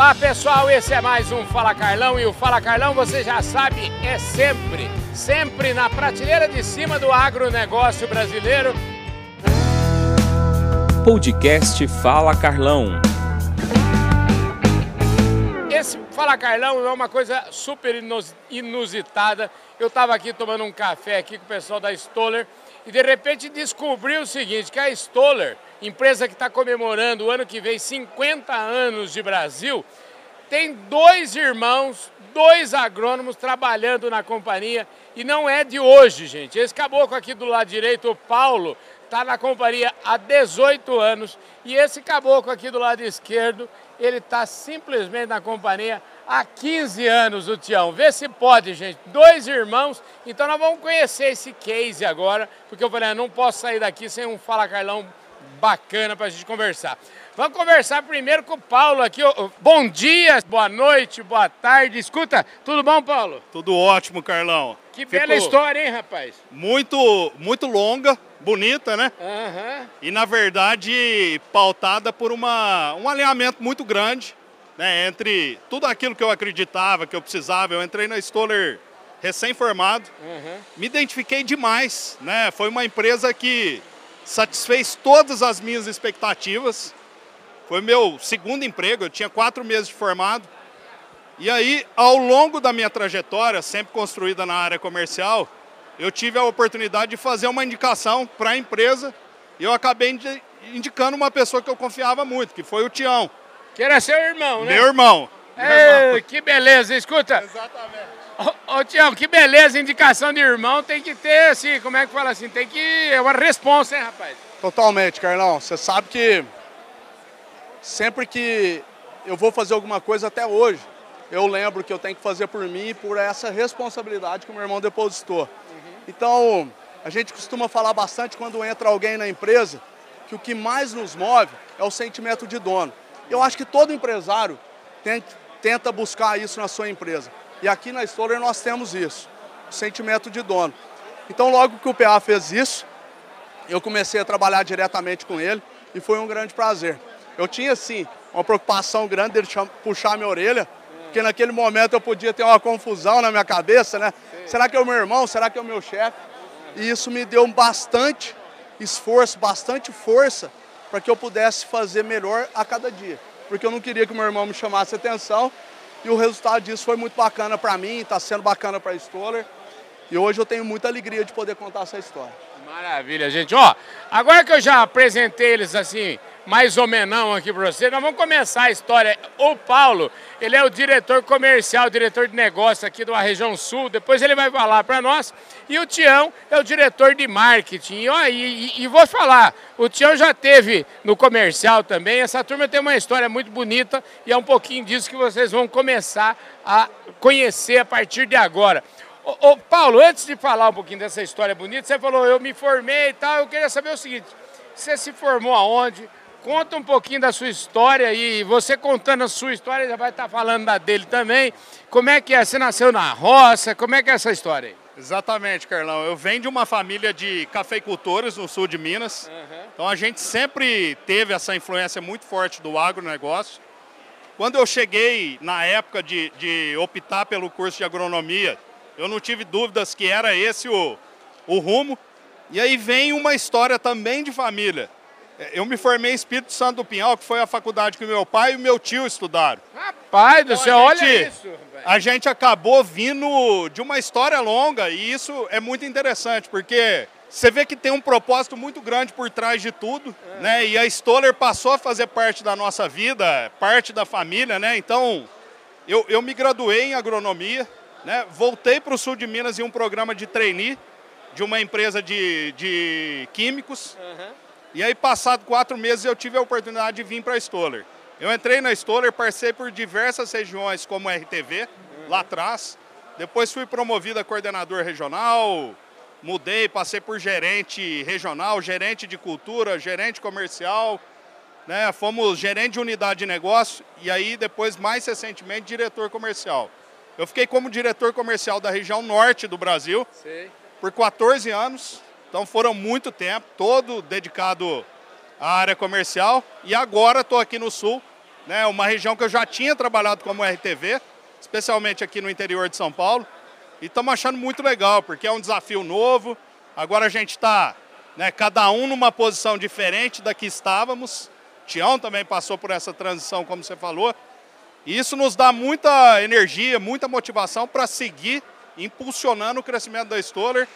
Olá pessoal, esse é mais um Fala Carlão e o Fala Carlão você já sabe é sempre, sempre na prateleira de cima do agronegócio brasileiro. Podcast Fala Carlão. Esse Fala Carlão é uma coisa super inusitada. Eu estava aqui tomando um café aqui com o pessoal da Stoller e de repente descobri o seguinte, que a Stoller, empresa que está comemorando o ano que vem 50 anos de Brasil, tem dois irmãos, dois agrônomos trabalhando na companhia e não é de hoje, gente. Esse caboclo aqui do lado direito, o Paulo, está na companhia há 18 anos e esse caboclo aqui do lado esquerdo, ele está simplesmente na companhia há 15 anos, o Tião. Vê se pode, gente. Dois irmãos. Então nós vamos conhecer esse case agora, porque eu falei, ah, não posso sair daqui sem um Fala Carlão bacana para a gente conversar. Vamos conversar primeiro com o Paulo aqui. Bom dia, boa noite, boa tarde. Escuta, tudo bom, Paulo? Tudo ótimo, Carlão. Que Ficou bela história, hein, rapaz? Muito, muito longa, bonita, né? Uhum. E, na verdade, pautada por uma, um alinhamento muito grande né, entre tudo aquilo que eu acreditava, que eu precisava. Eu entrei na Stoller recém-formado, uhum. me identifiquei demais. Né? Foi uma empresa que satisfez todas as minhas expectativas. Foi meu segundo emprego, eu tinha quatro meses de formado. E aí, ao longo da minha trajetória, sempre construída na área comercial, eu tive a oportunidade de fazer uma indicação para a empresa e eu acabei indicando uma pessoa que eu confiava muito, que foi o Tião. Que era seu irmão, né? Meu irmão. Ei, que beleza, escuta. Exatamente. Ô, Tião, que beleza, indicação de irmão tem que ter, assim, como é que fala assim, tem que, é uma responsa, hein, rapaz? Totalmente, Carlão. Você sabe que sempre que eu vou fazer alguma coisa até hoje, eu lembro que eu tenho que fazer por mim e por essa responsabilidade que o meu irmão depositou. Uhum. Então, a gente costuma falar bastante quando entra alguém na empresa que o que mais nos move é o sentimento de dono. Eu acho que todo empresário tenta buscar isso na sua empresa. E aqui na Stoller nós temos isso, o sentimento de dono. Então logo que o PA fez isso, eu comecei a trabalhar diretamente com ele e foi um grande prazer. Eu tinha sim uma preocupação grande dele puxar minha orelha, porque naquele momento eu podia ter uma confusão na minha cabeça, né? Será que é o meu irmão? Será que é o meu chefe? E isso me deu bastante esforço, bastante força para que eu pudesse fazer melhor a cada dia. Porque eu não queria que meu irmão me chamasse atenção e o resultado disso foi muito bacana para mim, está sendo bacana para a Stoller. E hoje eu tenho muita alegria de poder contar essa história. Maravilha, gente. Ó, agora que eu já apresentei eles assim, mais menos aqui para você, nós vamos começar a história. O Paulo, ele é o diretor comercial, diretor de negócio aqui da região sul, depois ele vai falar para nós. E o Tião é o diretor de marketing. E, ó, e, e, vou falar, o Tião já teve no comercial também, essa turma tem uma história muito bonita e é um pouquinho disso que vocês vão começar a conhecer a partir de agora. Ô, ô, Paulo, antes de falar um pouquinho dessa história bonita, você falou, eu me formei e tal, eu queria saber o seguinte, você se formou aonde? Conta um pouquinho da sua história e você contando a sua história já vai estar falando da dele também. Como é que é? Você nasceu na roça? Como é que é essa história aí? Exatamente, Carlão. Eu venho de uma família de cafeicultores no sul de Minas. Uhum. Então a gente sempre teve essa influência muito forte do agronegócio. Quando eu cheguei na época de, de optar pelo curso de agronomia, eu não tive dúvidas que era esse o, o rumo. E aí vem uma história também de família. Eu me formei em Espírito Santo do Pinhal, que foi a faculdade que meu pai e meu tio estudaram. Rapaz do céu, olha isso. A gente acabou vindo de uma história longa e isso é muito interessante, porque você vê que tem um propósito muito grande por trás de tudo, é. né? E a Stoller passou a fazer parte da nossa vida, parte da família, né? Então, eu, eu me graduei em agronomia, né? Voltei para o sul de Minas em um programa de trainee de uma empresa de, de químicos. Uhum. E aí, passado quatro meses, eu tive a oportunidade de vir para a Stoller. Eu entrei na Stoller, passei por diversas regiões, como RTV, uhum. lá atrás. Depois fui promovido a coordenador regional, mudei, passei por gerente regional, gerente de cultura, gerente comercial, né? Fomos gerente de unidade de negócio e aí depois, mais recentemente, diretor comercial. Eu fiquei como diretor comercial da região norte do Brasil Sei. por 14 anos. Então foram muito tempo, todo dedicado à área comercial. E agora estou aqui no sul né? Uma região que eu já tinha trabalhado como RTV, especialmente aqui no interior de São Paulo. E estamos achando muito legal, porque é um desafio novo. Agora a gente está, né, cada um numa posição diferente da que estávamos. Tião também passou por essa transição, como você falou. E isso nos dá muita energia, muita motivação para seguir impulsionando o crescimento da Stoller,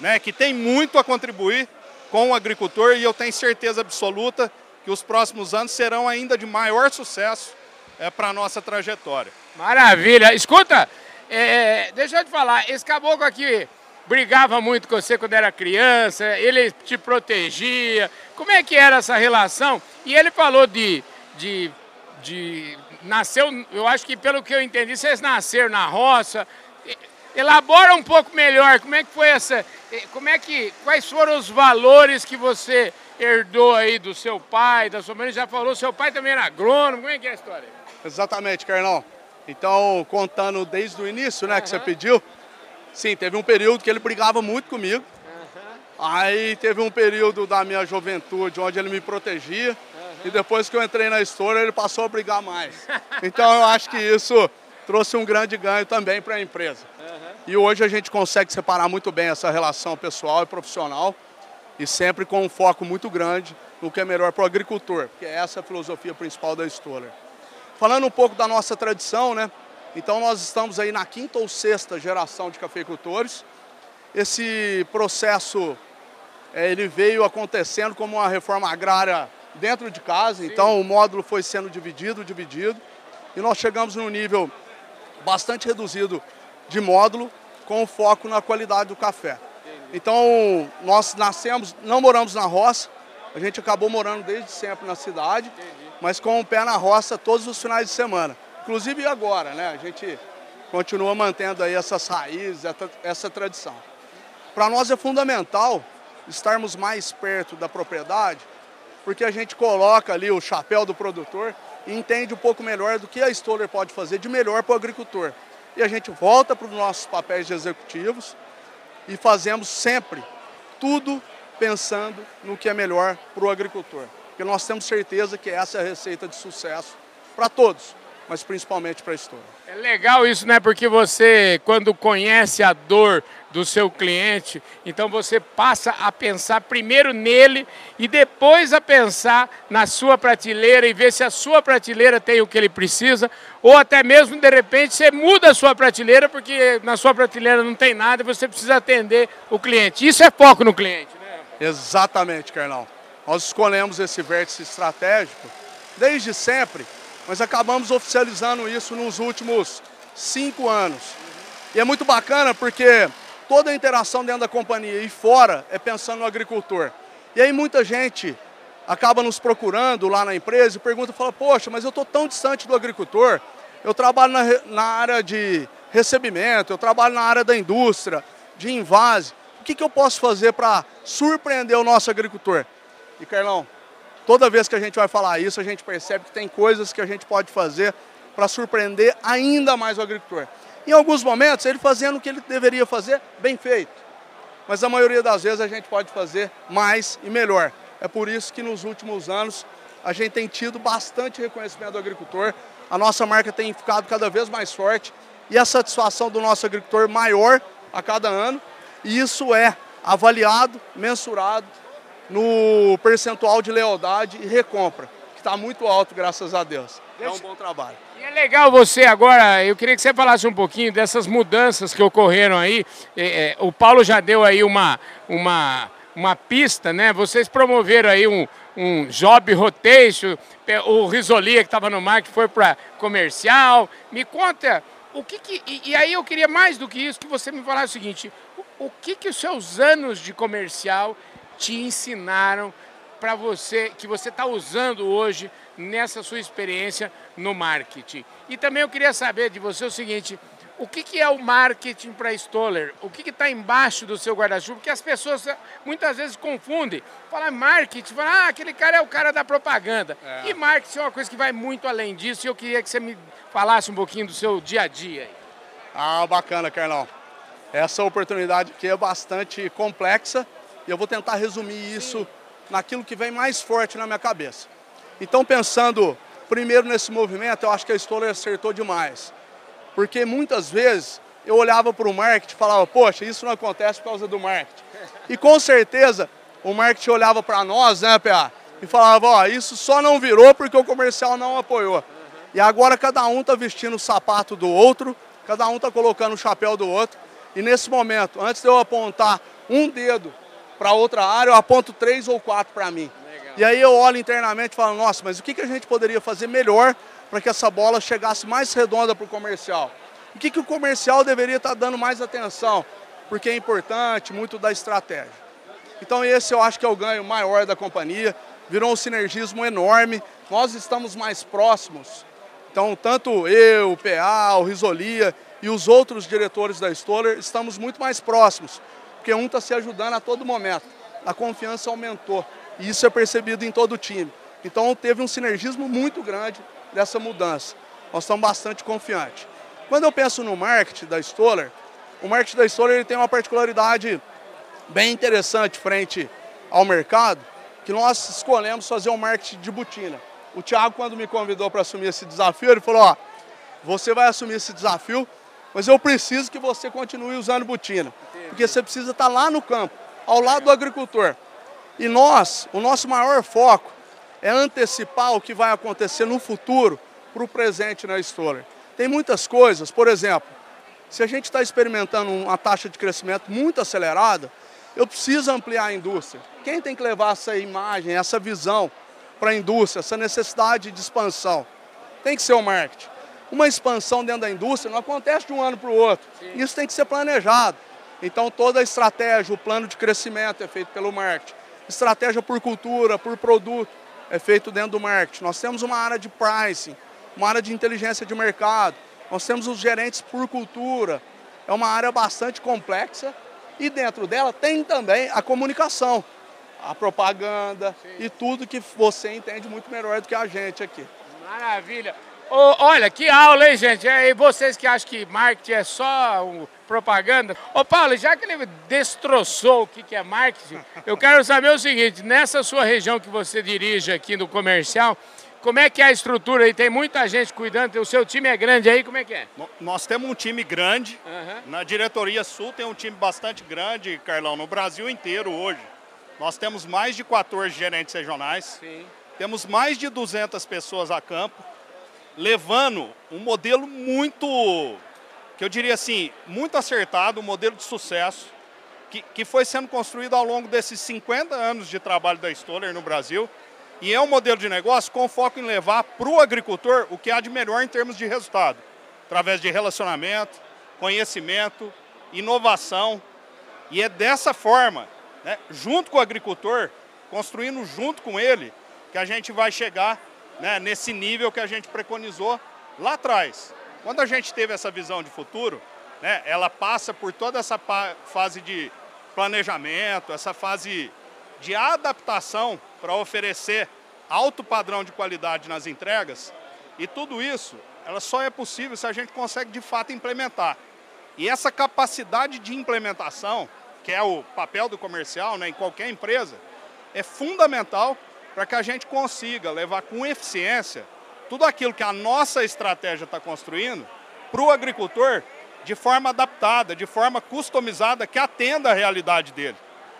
né, que tem muito a contribuir com o agricultor e eu tenho certeza absoluta que os próximos anos serão ainda de maior sucesso é, para a nossa trajetória. Maravilha. Escuta, é, deixa eu te falar, esse caboclo aqui brigava muito com você quando era criança, ele te protegia. Como é que era essa relação? E ele falou de, de, de nasceu, eu acho que pelo que eu entendi, vocês nasceram na roça. Elabora um pouco melhor, como é que foi essa, como é que, quais foram os valores que você herdou aí do seu pai, da sua mãe, já falou, seu pai também era agrônomo, como é que é a história? Exatamente, Carlão. Então, contando desde o início, né, uhum. que você pediu, sim, teve um período que ele brigava muito comigo. Uhum. Aí teve um período da minha juventude onde ele me protegia. Uhum. E depois que eu entrei na história, ele passou a brigar mais. Então eu acho que isso trouxe um grande ganho também para a empresa. E hoje a gente consegue separar muito bem essa relação pessoal e profissional e sempre com um foco muito grande no que é melhor para o agricultor, que é essa a filosofia principal da Stoller. Falando um pouco da nossa tradição, né? Então nós estamos aí na quinta ou sexta geração de cafeicultores. Esse processo é, ele veio acontecendo como uma reforma agrária dentro de casa, Sim. então o módulo foi sendo dividido, dividido, e nós chegamos num nível bastante reduzido de módulo com foco na qualidade do café. Então nós nascemos, não moramos na roça, a gente acabou morando desde sempre na cidade mas com o pé na roça todos os finais de semana. Inclusive agora, né? A gente continua mantendo aí essas raízes, essa tradição. Para nós é fundamental estarmos mais perto da propriedade, porque a gente coloca ali o chapéu do produtor e entende um pouco melhor do que a Stoller pode fazer de melhor para o agricultor. E a gente volta para os nossos papéis de executivos e fazemos sempre tudo pensando no que é melhor para o agricultor porque nós temos certeza que essa é a receita de sucesso para todos, mas principalmente para a história. É legal isso, né? Porque você, quando conhece a dor do seu cliente, então você passa a pensar primeiro nele e depois a pensar na sua prateleira e ver se a sua prateleira tem o que ele precisa, ou até mesmo de repente você muda a sua prateleira porque na sua prateleira não tem nada e você precisa atender o cliente. Isso é foco no cliente, né? Exatamente, Carlão. Nós escolhemos esse vértice estratégico desde sempre, mas acabamos oficializando isso nos últimos cinco anos. E é muito bacana porque toda a interação dentro da companhia e fora é pensando no agricultor. E aí muita gente acaba nos procurando lá na empresa e pergunta, fala, poxa, mas eu estou tão distante do agricultor, eu trabalho na, na área de recebimento, eu trabalho na área da indústria, de invase, o que, que eu posso fazer para surpreender o nosso agricultor? E Carlão, toda vez que a gente vai falar isso, a gente percebe que tem coisas que a gente pode fazer para surpreender ainda mais o agricultor. Em alguns momentos, ele fazendo o que ele deveria fazer, bem feito. Mas a maioria das vezes a gente pode fazer mais e melhor. É por isso que nos últimos anos a gente tem tido bastante reconhecimento do agricultor, a nossa marca tem ficado cada vez mais forte e a satisfação do nosso agricultor maior a cada ano. E isso é avaliado, mensurado no percentual de lealdade e recompra, que está muito alto, graças a Deus. É um bom trabalho. E é legal você agora, eu queria que você falasse um pouquinho dessas mudanças que ocorreram aí. É, é, o Paulo já deu aí uma, uma, uma pista, né? Vocês promoveram aí um, um job rotation, o Risolia que estava no mar que foi para comercial. Me conta o que, que e, e, aí eu queria mais do que isso que você me falasse o seguinte: o, o que que os seus anos de comercial te ensinaram para você, que você está usando hoje nessa sua experiência no marketing. E também eu queria saber de você o seguinte, o que, que é o marketing para Stoller? O que está embaixo do seu guarda-chuva? Porque as pessoas muitas vezes confundem. Fala marketing, fala, ah, aquele cara é o cara da propaganda. É. E marketing é uma coisa que vai muito além disso e eu queria que você me falasse um pouquinho do seu dia a dia. Ah, bacana, Carlão. Essa oportunidade aqui é bastante complexa, e eu vou tentar resumir isso naquilo que vem mais forte na minha cabeça. Então, pensando primeiro nesse movimento, eu acho que a Stoller acertou demais. Porque muitas vezes eu olhava para o marketing e falava, poxa, isso não acontece por causa do marketing. E com certeza o marketing olhava para nós, né, PA, e falava, ó, isso só não virou porque o comercial não apoiou. E agora cada um está vestindo o sapato do outro, cada um está colocando o chapéu do outro. E nesse momento, antes de eu apontar um dedo para outra área, eu aponto três ou quatro para mim. Legal. E aí eu olho internamente e falo, nossa, mas o que, que a gente poderia fazer melhor para que essa bola chegasse mais redonda para o comercial? O que, que o comercial deveria estar tá dando mais atenção? Porque é importante, muito da estratégia. Então esse eu acho que é o ganho maior da companhia, virou um sinergismo enorme, nós estamos mais próximos. Então tanto eu, o PA, o Risolia e os outros diretores da Stoller estamos muito mais próximos, porque um está se ajudando a todo momento. A confiança aumentou e isso é percebido em todo o time. Então teve um sinergismo muito grande dessa mudança. Nós estamos bastante confiantes. Quando eu penso no marketing da Stoller, o marketing da Stoller ele tem uma particularidade bem interessante frente ao mercado, que nós escolhemos fazer um marketing de botina. O Thiago, quando me convidou para assumir esse desafio, ele falou, ó, você vai assumir esse desafio, mas eu preciso que você continue usando botina. Porque você precisa estar lá no campo, ao lado do agricultor. E nós, o nosso maior foco é antecipar o que vai acontecer no futuro para o presente na Stoller. Tem muitas coisas, por exemplo, se a gente está experimentando uma taxa de crescimento muito acelerada, eu preciso ampliar a indústria. Quem tem que levar essa imagem, essa visão para a indústria, essa necessidade de expansão? Tem que ser o marketing. Uma expansão dentro da indústria não acontece de um ano para o outro. Sim. Isso tem que ser planejado. Então toda a estratégia, o plano de crescimento é feito pelo marketing. Estratégia por cultura, por produto, é feito dentro do marketing. Nós temos uma área de pricing, uma área de inteligência de mercado. Nós temos os gerentes por cultura. É uma área bastante complexa e dentro dela tem também a comunicação, a propaganda Sim. e tudo que você entende muito melhor do que a gente aqui. Maravilha. Oh, olha, que aula, hein, gente? E vocês que acham que marketing é só um, propaganda. Ô, Paulo, já que ele destroçou o que, que é marketing, eu quero saber o seguinte: nessa sua região que você dirige aqui no comercial, como é que é a estrutura aí? Tem muita gente cuidando, o seu time é grande aí, como é que é? Nós temos um time grande, uhum. na diretoria sul tem um time bastante grande, Carlão, no Brasil inteiro hoje. Nós temos mais de 14 gerentes regionais, Sim. temos mais de 200 pessoas a campo, levando um modelo muito, que eu diria assim, muito acertado, um modelo de sucesso, que, que foi sendo construído ao longo desses 50 anos de trabalho da Stoller no Brasil, e é um modelo de negócio com foco em levar para o agricultor o que há de melhor em termos de resultado, através de relacionamento, conhecimento, inovação. E é dessa forma, né, junto com o agricultor, construindo junto com ele, que a gente vai chegar né, nesse nível que a gente preconizou lá atrás. Quando a gente teve essa visão de futuro, né, ela passa por toda essa fase de planejamento, essa fase de adaptação para oferecer alto padrão de qualidade nas entregas. E tudo isso, ela só é possível se a gente consegue de fato implementar. E essa capacidade de implementação, que é o papel do comercial né, em qualquer empresa, é fundamental para que a gente consiga levar com eficiência tudo aquilo que a nossa estratégia está construindo para o agricultor de forma adaptada, de forma customizada, que atenda à realidade dele.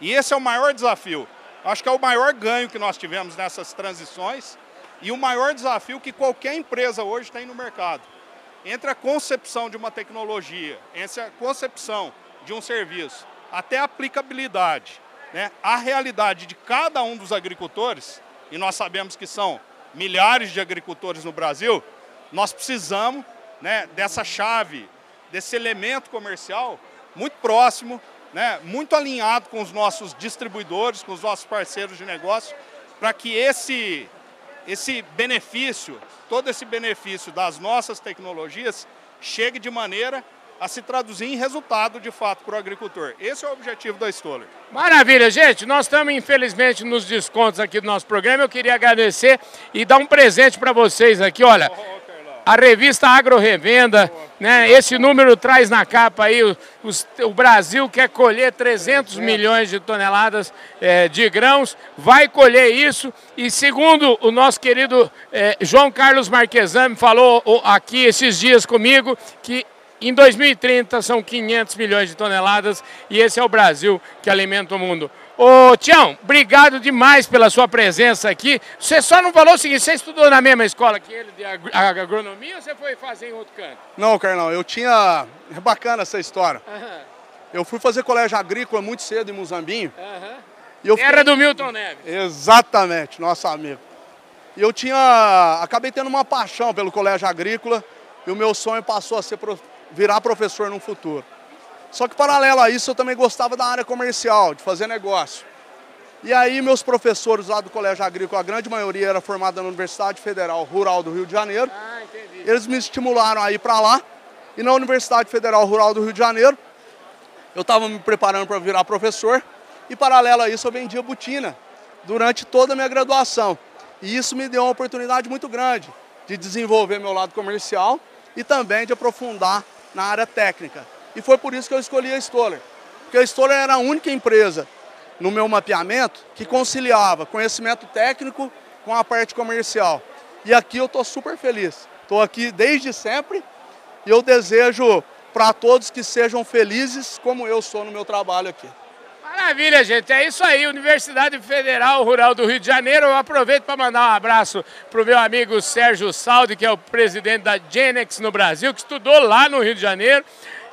E esse é o maior desafio. Acho que é o maior ganho que nós tivemos nessas transições e o maior desafio que qualquer empresa hoje tem no mercado. Entre a concepção de uma tecnologia, entre a concepção de um serviço, até a aplicabilidade, né, a realidade de cada um dos agricultores, e nós sabemos que são milhares de agricultores no Brasil, nós precisamos né, dessa chave, desse elemento comercial muito próximo né, muito alinhado com os nossos distribuidores, com os nossos parceiros de negócio, para que esse, esse benefício, todo esse benefício das nossas tecnologias, chegue de maneira a se traduzir em resultado de fato para o agricultor. Esse é o objetivo da Stoller. Maravilha, gente. Nós estamos, infelizmente, nos descontos aqui do nosso programa. Eu queria agradecer e dar um presente para vocês aqui. Olha, a revista Agro Revenda, né? Esse número traz na capa aí, o, o Brasil quer colher 300 milhões de toneladas é, de grãos, vai colher isso e segundo o nosso querido é, João Carlos Marquesame falou aqui esses dias comigo, que em 2030 são 500 milhões de toneladas e esse é o Brasil que alimenta o mundo. Ô, Tião, obrigado demais pela sua presença aqui. Você só não falou o seguinte, você estudou na mesma escola que ele de agronomia ou você foi fazer em outro canto? Não, Carlão, eu tinha... É bacana essa história. Uhum. Eu fui fazer colégio agrícola muito cedo em Muzambinho. Uhum. Era do Milton Neves. Exatamente, nosso amigo. E eu tinha... Acabei tendo uma paixão pelo colégio agrícola e o meu sonho passou a ser. Virar professor no futuro. Só que paralelo a isso eu também gostava da área comercial, de fazer negócio. E aí meus professores lá do Colégio Agrícola, a grande maioria era formada na Universidade Federal Rural do Rio de Janeiro. Ah, Eles me estimularam a ir para lá. E na Universidade Federal Rural do Rio de Janeiro, eu estava me preparando para virar professor. E paralelo a isso eu vendia botina durante toda a minha graduação. E isso me deu uma oportunidade muito grande de desenvolver meu lado comercial e também de aprofundar na área técnica. E foi por isso que eu escolhi a Stoller. Porque a Stoller era a única empresa no meu mapeamento que conciliava conhecimento técnico com a parte comercial. E aqui eu estou super feliz. Estou aqui desde sempre e eu desejo para todos que sejam felizes como eu sou no meu trabalho aqui. Maravilha, gente. É isso aí. Universidade Federal Rural do Rio de Janeiro. Eu aproveito para mandar um abraço para o meu amigo Sérgio Saldi, que é o presidente da Genex no Brasil, que estudou lá no Rio de Janeiro.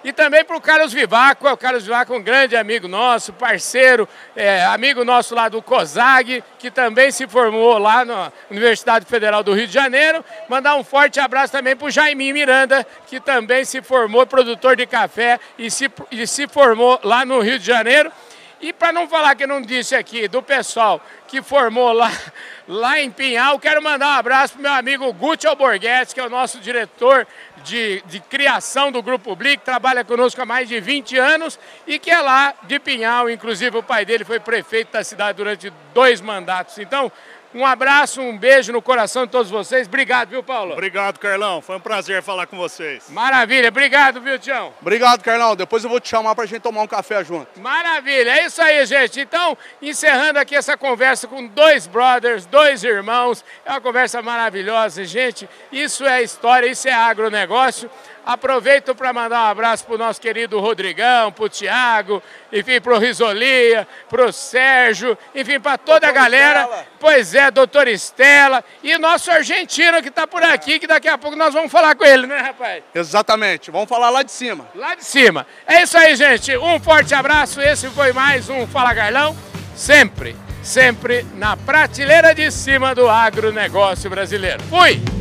E também para o Carlos Vivaco, o Carlos Vivaco é um grande amigo nosso, parceiro, é, amigo nosso lá do COSAG, que também se formou lá na Universidade Federal do Rio de Janeiro. Mandar um forte abraço também para o Jaime Miranda, que também se formou produtor de café e se, e se formou lá no Rio de Janeiro. E para não falar que eu não disse aqui do pessoal que formou lá, lá em Pinhal, quero mandar um abraço para meu amigo Gucci Alborguete, que é o nosso diretor de, de criação do Grupo Blick, trabalha conosco há mais de 20 anos e que é lá de Pinhal, inclusive o pai dele foi prefeito da cidade durante dois mandatos. Então, um abraço, um beijo no coração de todos vocês. Obrigado, viu, Paulo? Obrigado, Carlão. Foi um prazer falar com vocês. Maravilha. Obrigado, viu, Tião? Obrigado, Carlão. Depois eu vou te chamar para a gente tomar um café junto. Maravilha. É isso aí, gente. Então, encerrando aqui essa conversa com dois brothers, dois irmãos. É uma conversa maravilhosa, gente. Isso é história, isso é agronegócio. Aproveito para mandar um abraço para o nosso querido Rodrigão, para o Tiago, enfim, para o Risolia, para o Sérgio, enfim, para toda doutor a galera. Estela. Pois é, doutor Estela. E nosso argentino que está por aqui, que daqui a pouco nós vamos falar com ele, né, rapaz? Exatamente, vamos falar lá de cima. Lá de cima. É isso aí, gente. Um forte abraço. Esse foi mais um Fala Carlão. Sempre, sempre na prateleira de cima do agronegócio brasileiro. Fui!